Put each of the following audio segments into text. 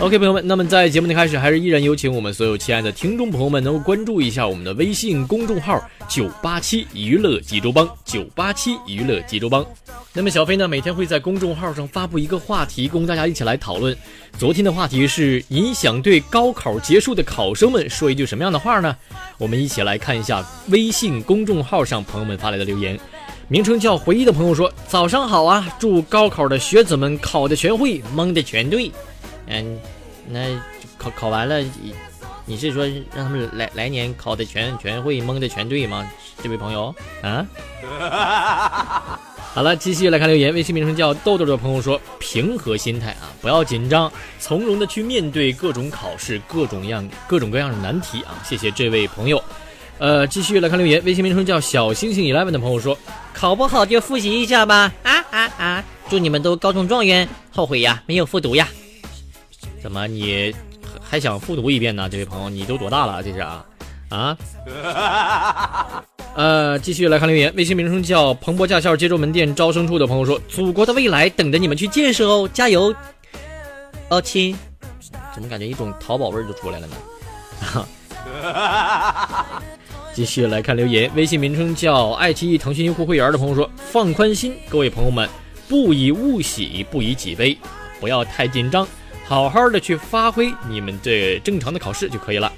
OK，朋友们，那么在节目的开始，还是依然有请我们所有亲爱的听众朋友们能够关注一下我们的微信公众号“九八七娱乐济州帮”。九八七娱乐济州帮。那么小飞呢，每天会在公众号上发布一个话题，供大家一起来讨论。昨天的话题是：你想对高考结束的考生们说一句什么样的话呢？我们一起来看一下微信公众号上朋友们发来的留言。名称叫回忆的朋友说：“早上好啊，祝高考的学子们考的全会，蒙的全对。”嗯，那考考完了，你是说让他们来来年考的全全会蒙的全对吗？这位朋友啊，好了，继续来看留言。微信名称叫豆豆的朋友说：平和心态啊，不要紧张，从容的去面对各种考试，各种样各种各样的难题啊。谢谢这位朋友。呃，继续来看留言。微信名称叫小星星 eleven 的朋友说：考不好就复习一下吧。啊啊啊！祝你们都高中状元，后悔呀，没有复读呀。怎么你还想复读一遍呢？这位朋友，你都多大了？这是啊啊！呃，继续来看留言。微信名称叫彭博驾校接州门店招生处的朋友说：“祖国的未来等着你们去建设哦，加油！”哦，亲，怎么感觉一种淘宝味儿就出来了呢？继续来看留言。微信名称叫爱奇艺腾讯优酷会员的朋友说：“放宽心，各位朋友们，不以物喜，不以己悲，不要太紧张。”好好的去发挥你们这正常的考试就可以了，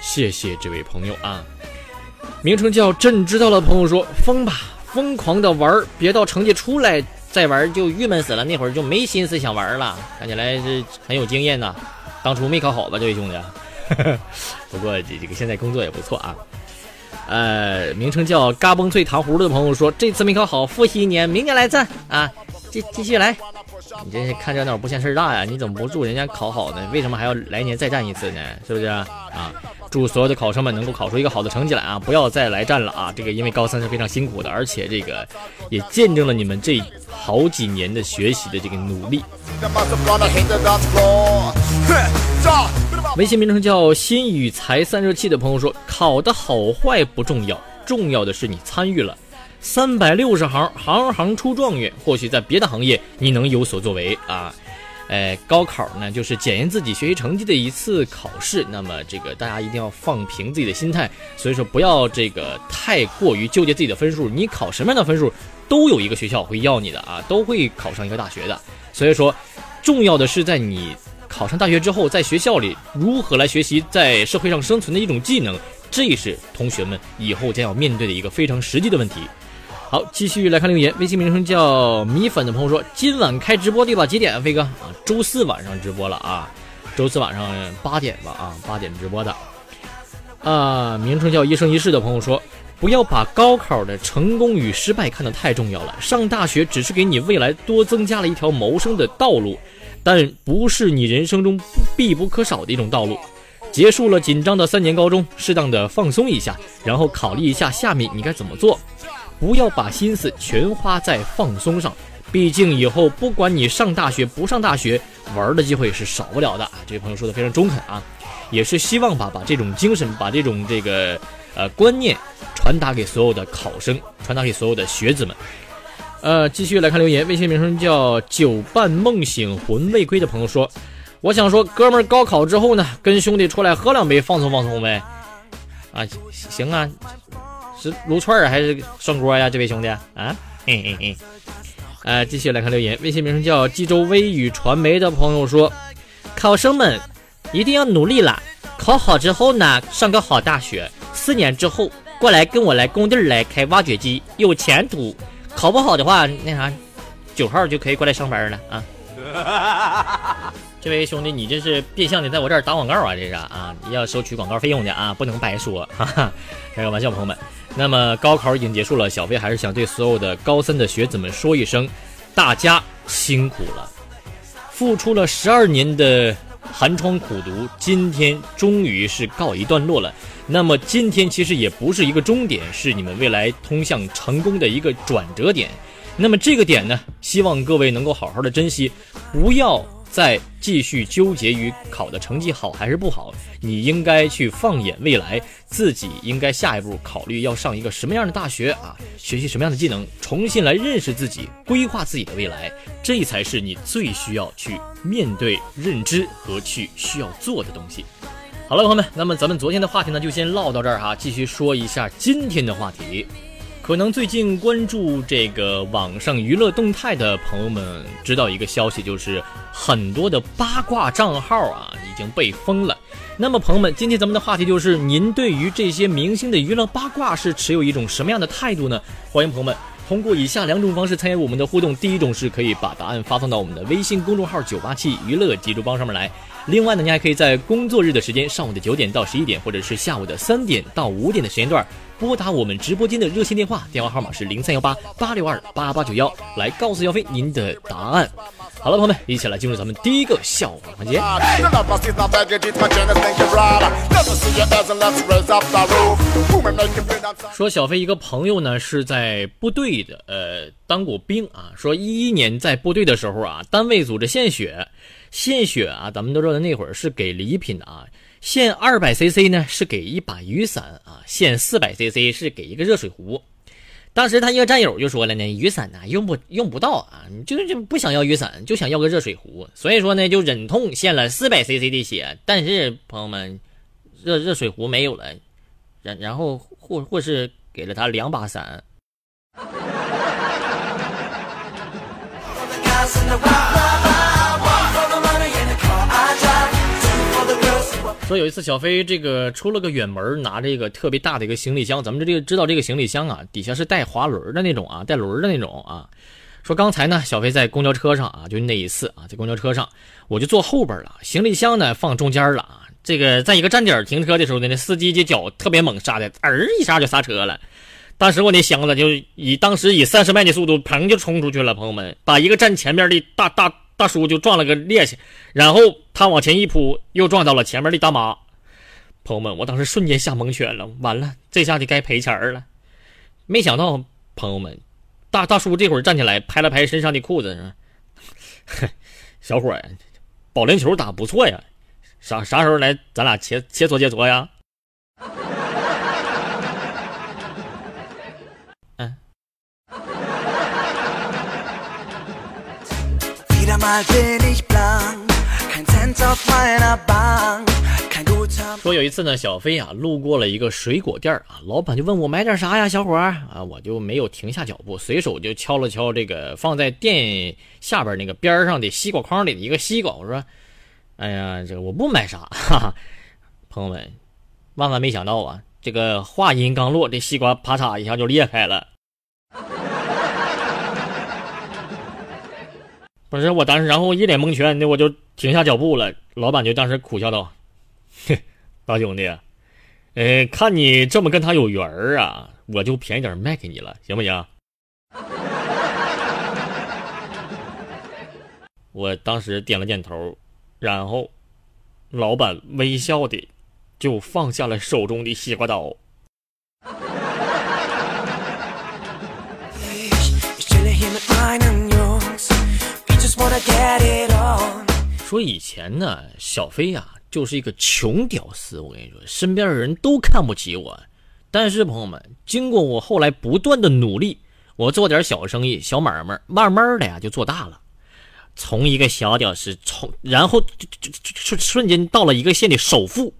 谢谢这位朋友啊。名称叫朕知道了朋友说疯吧，疯狂的玩儿，别到成绩出来再玩就郁闷死了，那会儿就没心思想玩了。看起来是很有经验呐，当初没考好吧，这位兄弟。不过这这个现在工作也不错啊。呃，名称叫嘎嘣脆糖葫芦的朋友说这次没考好，复习一年，明年来战啊，继继续来。你这是看热闹不嫌事儿大呀？你怎么不祝人家考好呢？为什么还要来年再战一次呢？是不是啊？祝所有的考生们能够考出一个好的成绩来啊！不要再来战了啊！这个因为高三是非常辛苦的，而且这个也见证了你们这好几年的学习的这个努力。微信名称叫心与财散热器的朋友说：考的好坏不重要，重要的是你参与了。三百六十行，行行出状元。或许在别的行业你能有所作为啊，呃，高考呢就是检验自己学习成绩的一次考试。那么这个大家一定要放平自己的心态，所以说不要这个太过于纠结自己的分数。你考什么样的分数，都有一个学校会要你的啊，都会考上一个大学的。所以说，重要的是在你考上大学之后，在学校里如何来学习在社会上生存的一种技能，这是同学们以后将要面对的一个非常实际的问题。好，继续来看留言。微信名称叫米粉的朋友说：“今晚开直播对吧？几点，飞哥？啊，周四晚上直播了啊，周四晚上八点吧啊，八点直播的。啊，名称叫一生一世的朋友说：不要把高考的成功与失败看得太重要了。上大学只是给你未来多增加了一条谋生的道路，但不是你人生中必不可少的一种道路。结束了紧张的三年高中，适当的放松一下，然后考虑一下下面你该怎么做。”不要把心思全花在放松上，毕竟以后不管你上大学不上大学，玩的机会是少不了的！这位朋友说的非常中肯啊，也是希望把把这种精神，把这种这个呃观念传达给所有的考生，传达给所有的学子们。呃，继续来看留言，微信名称叫“久伴梦醒魂未归”的朋友说：“我想说，哥们儿高考之后呢，跟兄弟出来喝两杯，放松放松呗。啊，行啊，是撸串儿还是涮锅呀？这位兄弟啊，嘿嘿嘿。呃，继续来看留言，微信名称叫冀州微雨传媒的朋友说，考生们一定要努力啦，考好之后呢，上个好大学，四年之后过来跟我来工地来开挖掘机，有前途。考不好的话，那啥，九号就可以过来上班了啊。这位兄弟，你这是变相的在我这儿打广告啊？这是啊，要收取广告费用的啊，不能白说。哈哈，开个玩笑，朋友们。那么高考已经结束了，小飞还是想对所有的高三的学子们说一声，大家辛苦了，付出了十二年的寒窗苦读，今天终于是告一段落了。那么今天其实也不是一个终点，是你们未来通向成功的一个转折点。那么这个点呢，希望各位能够好好的珍惜，不要。再继续纠结于考的成绩好还是不好，你应该去放眼未来，自己应该下一步考虑要上一个什么样的大学啊，学习什么样的技能，重新来认识自己，规划自己的未来，这才是你最需要去面对、认知和去需要做的东西。好了，朋友们，那么咱们昨天的话题呢，就先唠到这儿哈，继续说一下今天的话题。可能最近关注这个网上娱乐动态的朋友们知道一个消息，就是很多的八卦账号啊已经被封了。那么朋友们，今天咱们的话题就是，您对于这些明星的娱乐八卦是持有一种什么样的态度呢？欢迎朋友们通过以下两种方式参与我们的互动。第一种是可以把答案发送到我们的微信公众号“九八七娱乐记住帮”上面来。另外呢，你还可以在工作日的时间，上午的九点到十一点，或者是下午的三点到五点的时间段。拨打我们直播间的热线电话，电话号码是零三幺八八六二八八九幺，来告诉小飞您的答案。好了，朋友们，一起来进入咱们第一个笑话环节。说小飞一个朋友呢是在部队的，呃，当过兵啊。说一一年在部队的时候啊，单位组织献血，献血啊，咱们都知道那会儿是给礼品的啊。限二百 CC 呢，是给一把雨伞啊；限四百 CC 是给一个热水壶。当时他一个战友就说了呢：“雨伞呢用不用不到啊？你就就不想要雨伞，就想要个热水壶。所以说呢，就忍痛献了四百 CC 的血。但是朋友们，热热水壶没有了，然然后或或是给了他两把伞。”说有一次小飞这个出了个远门，拿着一个特别大的一个行李箱。咱们这个知道这个行李箱啊，底下是带滑轮的那种啊，带轮的那种啊。说刚才呢，小飞在公交车上啊，就那一次啊，在公交车上，我就坐后边了，行李箱呢放中间了啊。这个在一个站点停车的时候呢，那司机这脚特别猛，刹的，儿一下就刹车了。当时我那箱子就以当时以三十迈的速度，砰就冲出去了。朋友们，把一个站前面的大大。大叔就撞了个趔趄，然后他往前一扑，又撞到了前面的大妈。朋友们，我当时瞬间吓蒙圈了，完了，这下得该赔钱了。没想到，朋友们，大大叔这会儿站起来，拍了拍身上的裤子，小伙儿，保龄球打不错呀，啥啥时候来，咱俩切切磋切磋呀？说有一次呢，小飞啊路过了一个水果店啊，老板就问我买点啥呀，小伙儿？啊，我就没有停下脚步，随手就敲了敲这个放在店下边那个边上的西瓜筐里的一个西瓜，我说，哎呀，这个我不买啥，哈哈，朋友们，万万没想到啊，这个话音刚落，这西瓜啪嚓一下就裂开了。不是我当时，然后一脸蒙圈那，我就停下脚步了。老板就当时苦笑道：“嘿，大兄弟，呃，看你这么跟他有缘儿啊，我就便宜点卖给你了，行不行？” 我当时点了点头，然后老板微笑的就放下了手中的西瓜刀。说以前呢，小飞呀就是一个穷屌丝。我跟你说，身边的人都看不起我。但是朋友们，经过我后来不断的努力，我做点小生意、小买卖，慢慢的呀就做大了。从一个小屌丝，从然后就就就瞬间到了一个县的首富，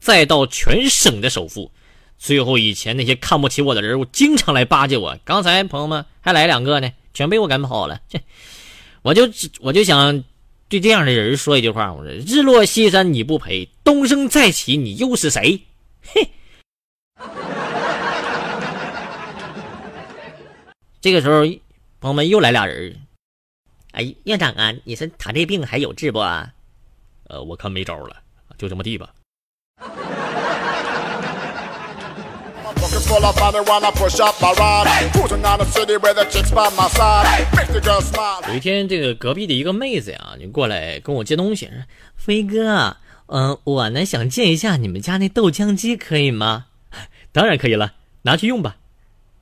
再到全省的首富，最后以前那些看不起我的人，我经常来巴结我。刚才朋友们还来两个呢，全被我赶跑了。这，我就我就想对这样的人说一句话：我说日落西山你不陪，东升再起你又是谁？嘿。这个时候，朋友们又来俩人。哎，院长啊，你说他这病还有治不？呃，我看没招了，就这么地吧。有一天，这个隔壁的一个妹子呀，就过来跟我借东西，：“飞哥，嗯，我呢想借一下你们家那豆浆机，可以吗？” 当然可以了，拿去用吧。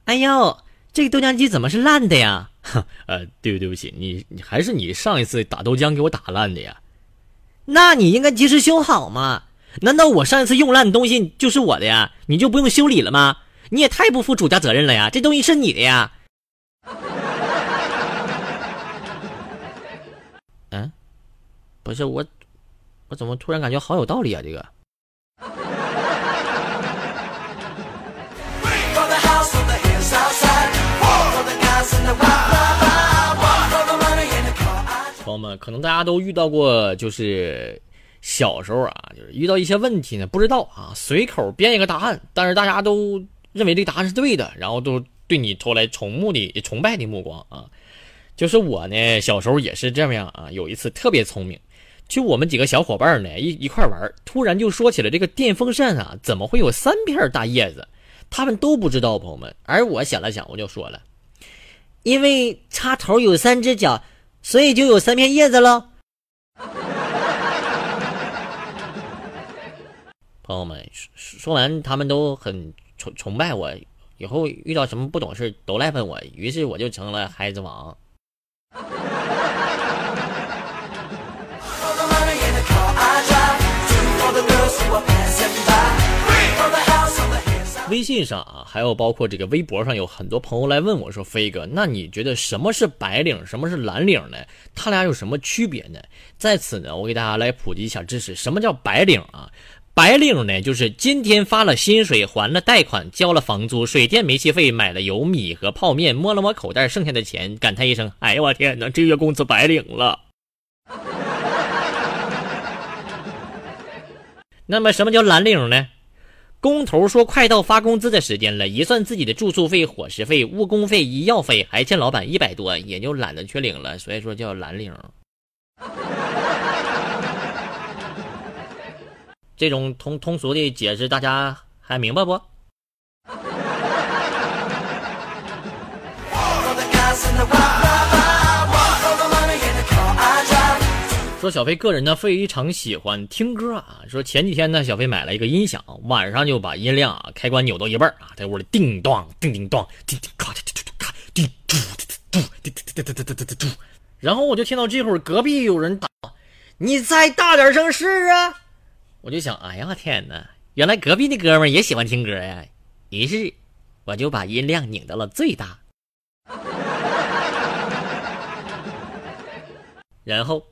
哎呦！这个豆浆机怎么是烂的呀？呃，对不对不起，你你还是你上一次打豆浆给我打烂的呀？那你应该及时修好嘛？难道我上一次用烂的东西就是我的呀？你就不用修理了吗？你也太不负主家责任了呀！这东西是你的呀？嗯，不是我，我怎么突然感觉好有道理啊？这个。朋友们，可能大家都遇到过，就是小时候啊，就是遇到一些问题呢，不知道啊，随口编一个答案，但是大家都认为这答案是对的，然后都对你投来崇慕的、崇拜的目光啊。就是我呢，小时候也是这样啊。有一次特别聪明，就我们几个小伙伴呢一一块玩，突然就说起了这个电风扇啊，怎么会有三片大叶子？他们都不知道，朋友们。而我想了想，我就说了。因为插头有三只脚，所以就有三片叶子喽。朋友们说说完，他们都很崇崇拜我，以后遇到什么不懂事都来问我，于是我就成了孩子王。微信上啊，还有包括这个微博上，有很多朋友来问我说：“飞哥，那你觉得什么是白领，什么是蓝领呢？他俩有什么区别呢？”在此呢，我给大家来普及一下知识。什么叫白领啊？白领呢，就是今天发了薪水，还了贷款，交了房租、水电煤气费，买了油米和泡面，摸了摸口袋剩下的钱，感叹一声：“ 哎呀，我天哪，这月工资白领了。”那么，什么叫蓝领呢？工头说：“快到发工资的时间了，一算自己的住宿费、伙食费、误工费、医药费，还欠老板一百多，也就懒得去领了。所以说叫蓝领。这种通通俗的解释，大家还明白不？”说小飞个人呢非常喜欢听歌啊。说前几天呢，小飞买了一个音响，晚上就把音量啊开关扭到一半啊，在屋里叮当叮叮当叮叮咔咔咔咔叮嘟嘟嘟嘟嘟嘟嘟嘟嘟嘟，然后我就听到这会儿隔壁有人打，你再大点声试啊！我就想，哎呀天哪，原来隔壁那哥们也喜欢听歌呀。于是我就把音量拧到了最大，然后。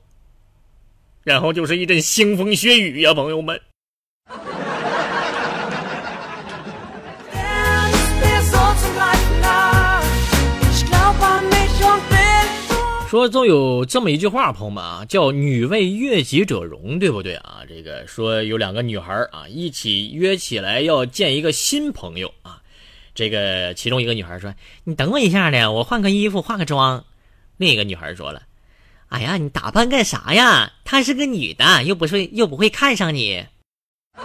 然后就是一阵腥风血雨呀，朋友们。说总有这么一句话，朋友们啊，叫“女为悦己者容”，对不对啊？这个说有两个女孩啊，一起约起来要见一个新朋友啊。这个其中一个女孩说：“你等我一下呢，我换个衣服，化个妆。”另一个女孩说了。哎呀，你打扮干啥呀？她是个女的，又不是又不会看上你。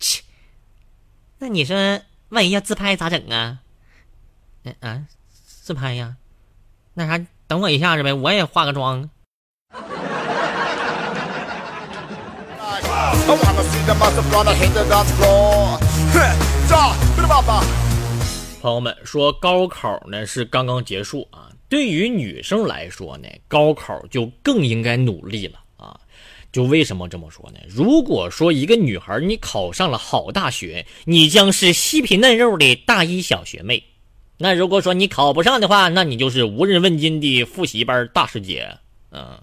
切，那你说万一要自拍咋整啊？嗯啊，自拍呀？那啥，等我一下子呗，我也化个妆。朋友们说高考呢是刚刚结束啊，对于女生来说呢，高考就更应该努力了啊。就为什么这么说呢？如果说一个女孩你考上了好大学，你将是细皮嫩肉的大一小学妹；那如果说你考不上的话，那你就是无人问津的复习班大师姐。嗯。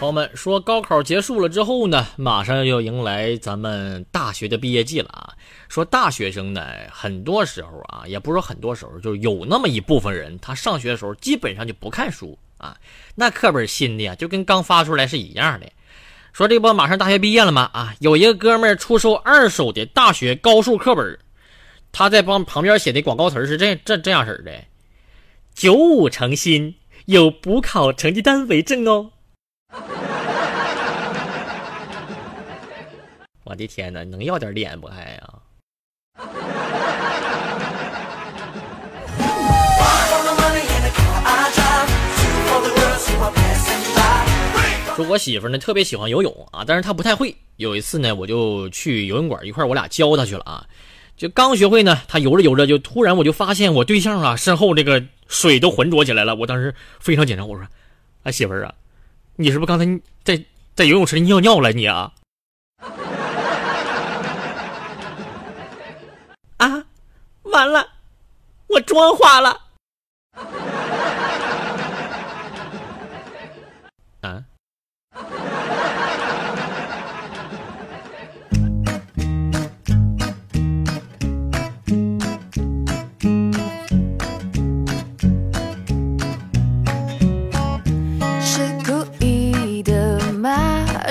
朋友们说，高考结束了之后呢，马上要迎来咱们大学的毕业季了啊。说大学生呢，很多时候啊，也不是很多时候，就是有那么一部分人，他上学的时候基本上就不看书啊，那课本新的呀，就跟刚发出来是一样的。说这不马上大学毕业了吗？啊，有一个哥们儿出售二手的大学高数课本，他在帮旁边写的广告词是这这这样式的：九五成新，有补考成绩单为证哦。我的天哪，能要点脸不还呀？说我媳妇呢特别喜欢游泳啊，但是她不太会。有一次呢，我就去游泳馆一块我俩教她去了啊。就刚学会呢，她游着游着就突然我就发现我对象啊身后这个水都浑浊起来了。我当时非常紧张，我说：“啊媳妇儿啊，你是不是刚才在在游泳池里尿尿了你啊？” 啊，完了，我妆花了。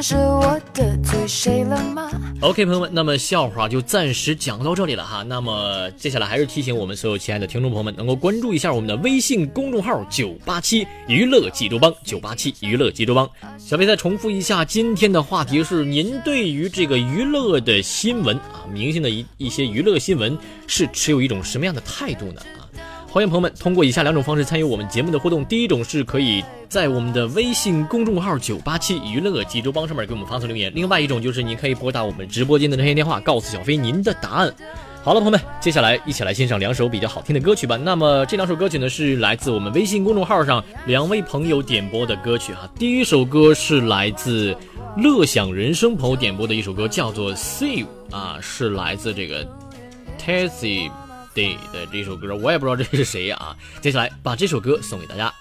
是我得罪谁了吗？OK，朋友们，那么笑话就暂时讲到这里了哈。那么接下来还是提醒我们所有亲爱的听众朋友们，能够关注一下我们的微信公众号“九八七娱乐济州帮”。九八七娱乐济州帮，小飞再重复一下今天的话题是：您对于这个娱乐的新闻啊，明星的一一些娱乐新闻，是持有一种什么样的态度呢？欢迎朋友们通过以下两种方式参与我们节目的互动。第一种是可以在我们的微信公众号“九八七娱乐济州帮”上面给我们发送留言；另外一种就是您可以拨打我们直播间的热线电话，告诉小飞您的答案。好了，朋友们，接下来一起来欣赏两首比较好听的歌曲吧。那么这两首歌曲呢，是来自我们微信公众号上两位朋友点播的歌曲哈。第一首歌是来自乐享人生朋友点播的一首歌，叫做《See》啊，是来自这个 Tessie。对的，这首歌我也不知道这是谁啊。接下来把这首歌送给大家。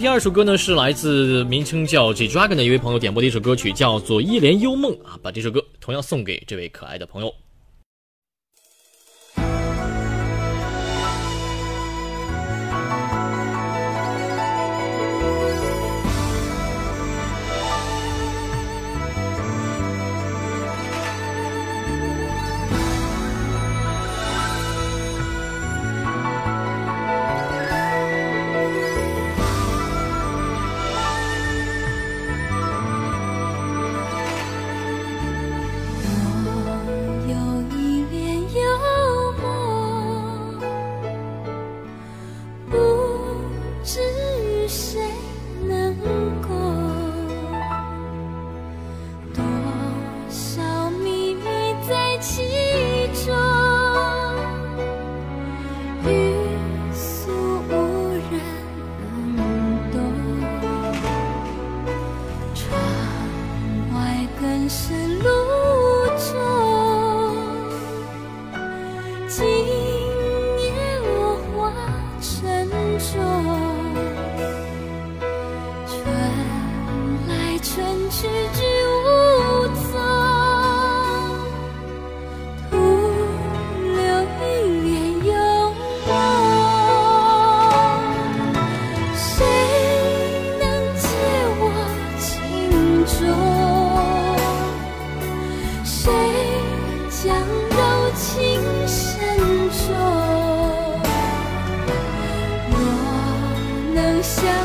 第二首歌呢是来自名称叫 G Dragon 的一位朋友点播的一首歌曲，叫做《一帘幽梦》啊，把这首歌同样送给这位可爱的朋友。想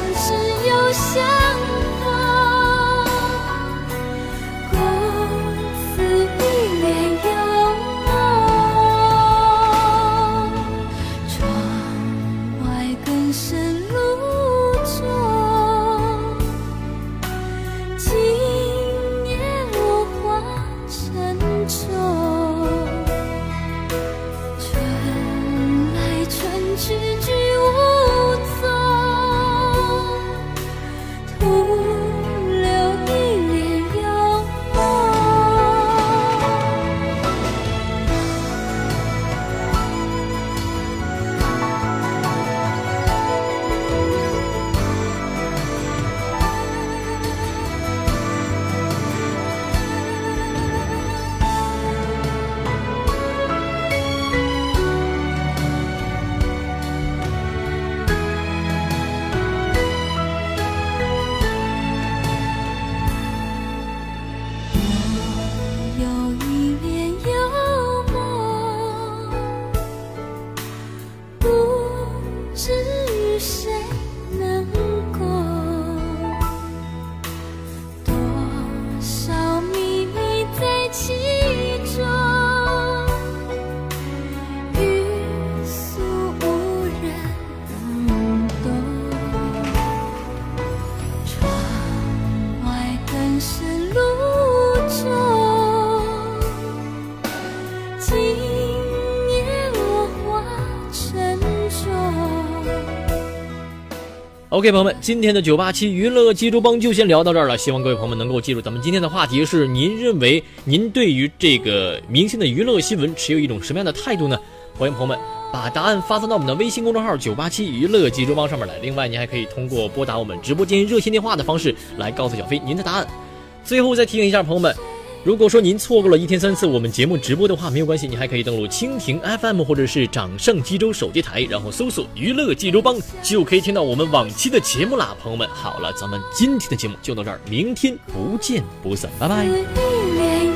OK，朋友们，今天的九八七娱乐记住帮就先聊到这儿了。希望各位朋友们能够记住，咱们今天的话题是：您认为您对于这个明星的娱乐新闻持有一种什么样的态度呢？欢迎朋友们把答案发送到我们的微信公众号“九八七娱乐记住帮”上面来。另外，您还可以通过拨打我们直播间热线电话的方式来告诉小飞您的答案。最后再提醒一下朋友们。如果说您错过了一天三次我们节目直播的话，没有关系，你还可以登录蜻蜓 FM 或者是掌上济州手机台，然后搜索“娱乐济州帮”，就可以听到我们往期的节目啦。朋友们，好了，咱们今天的节目就到这儿，明天不见不散，拜拜。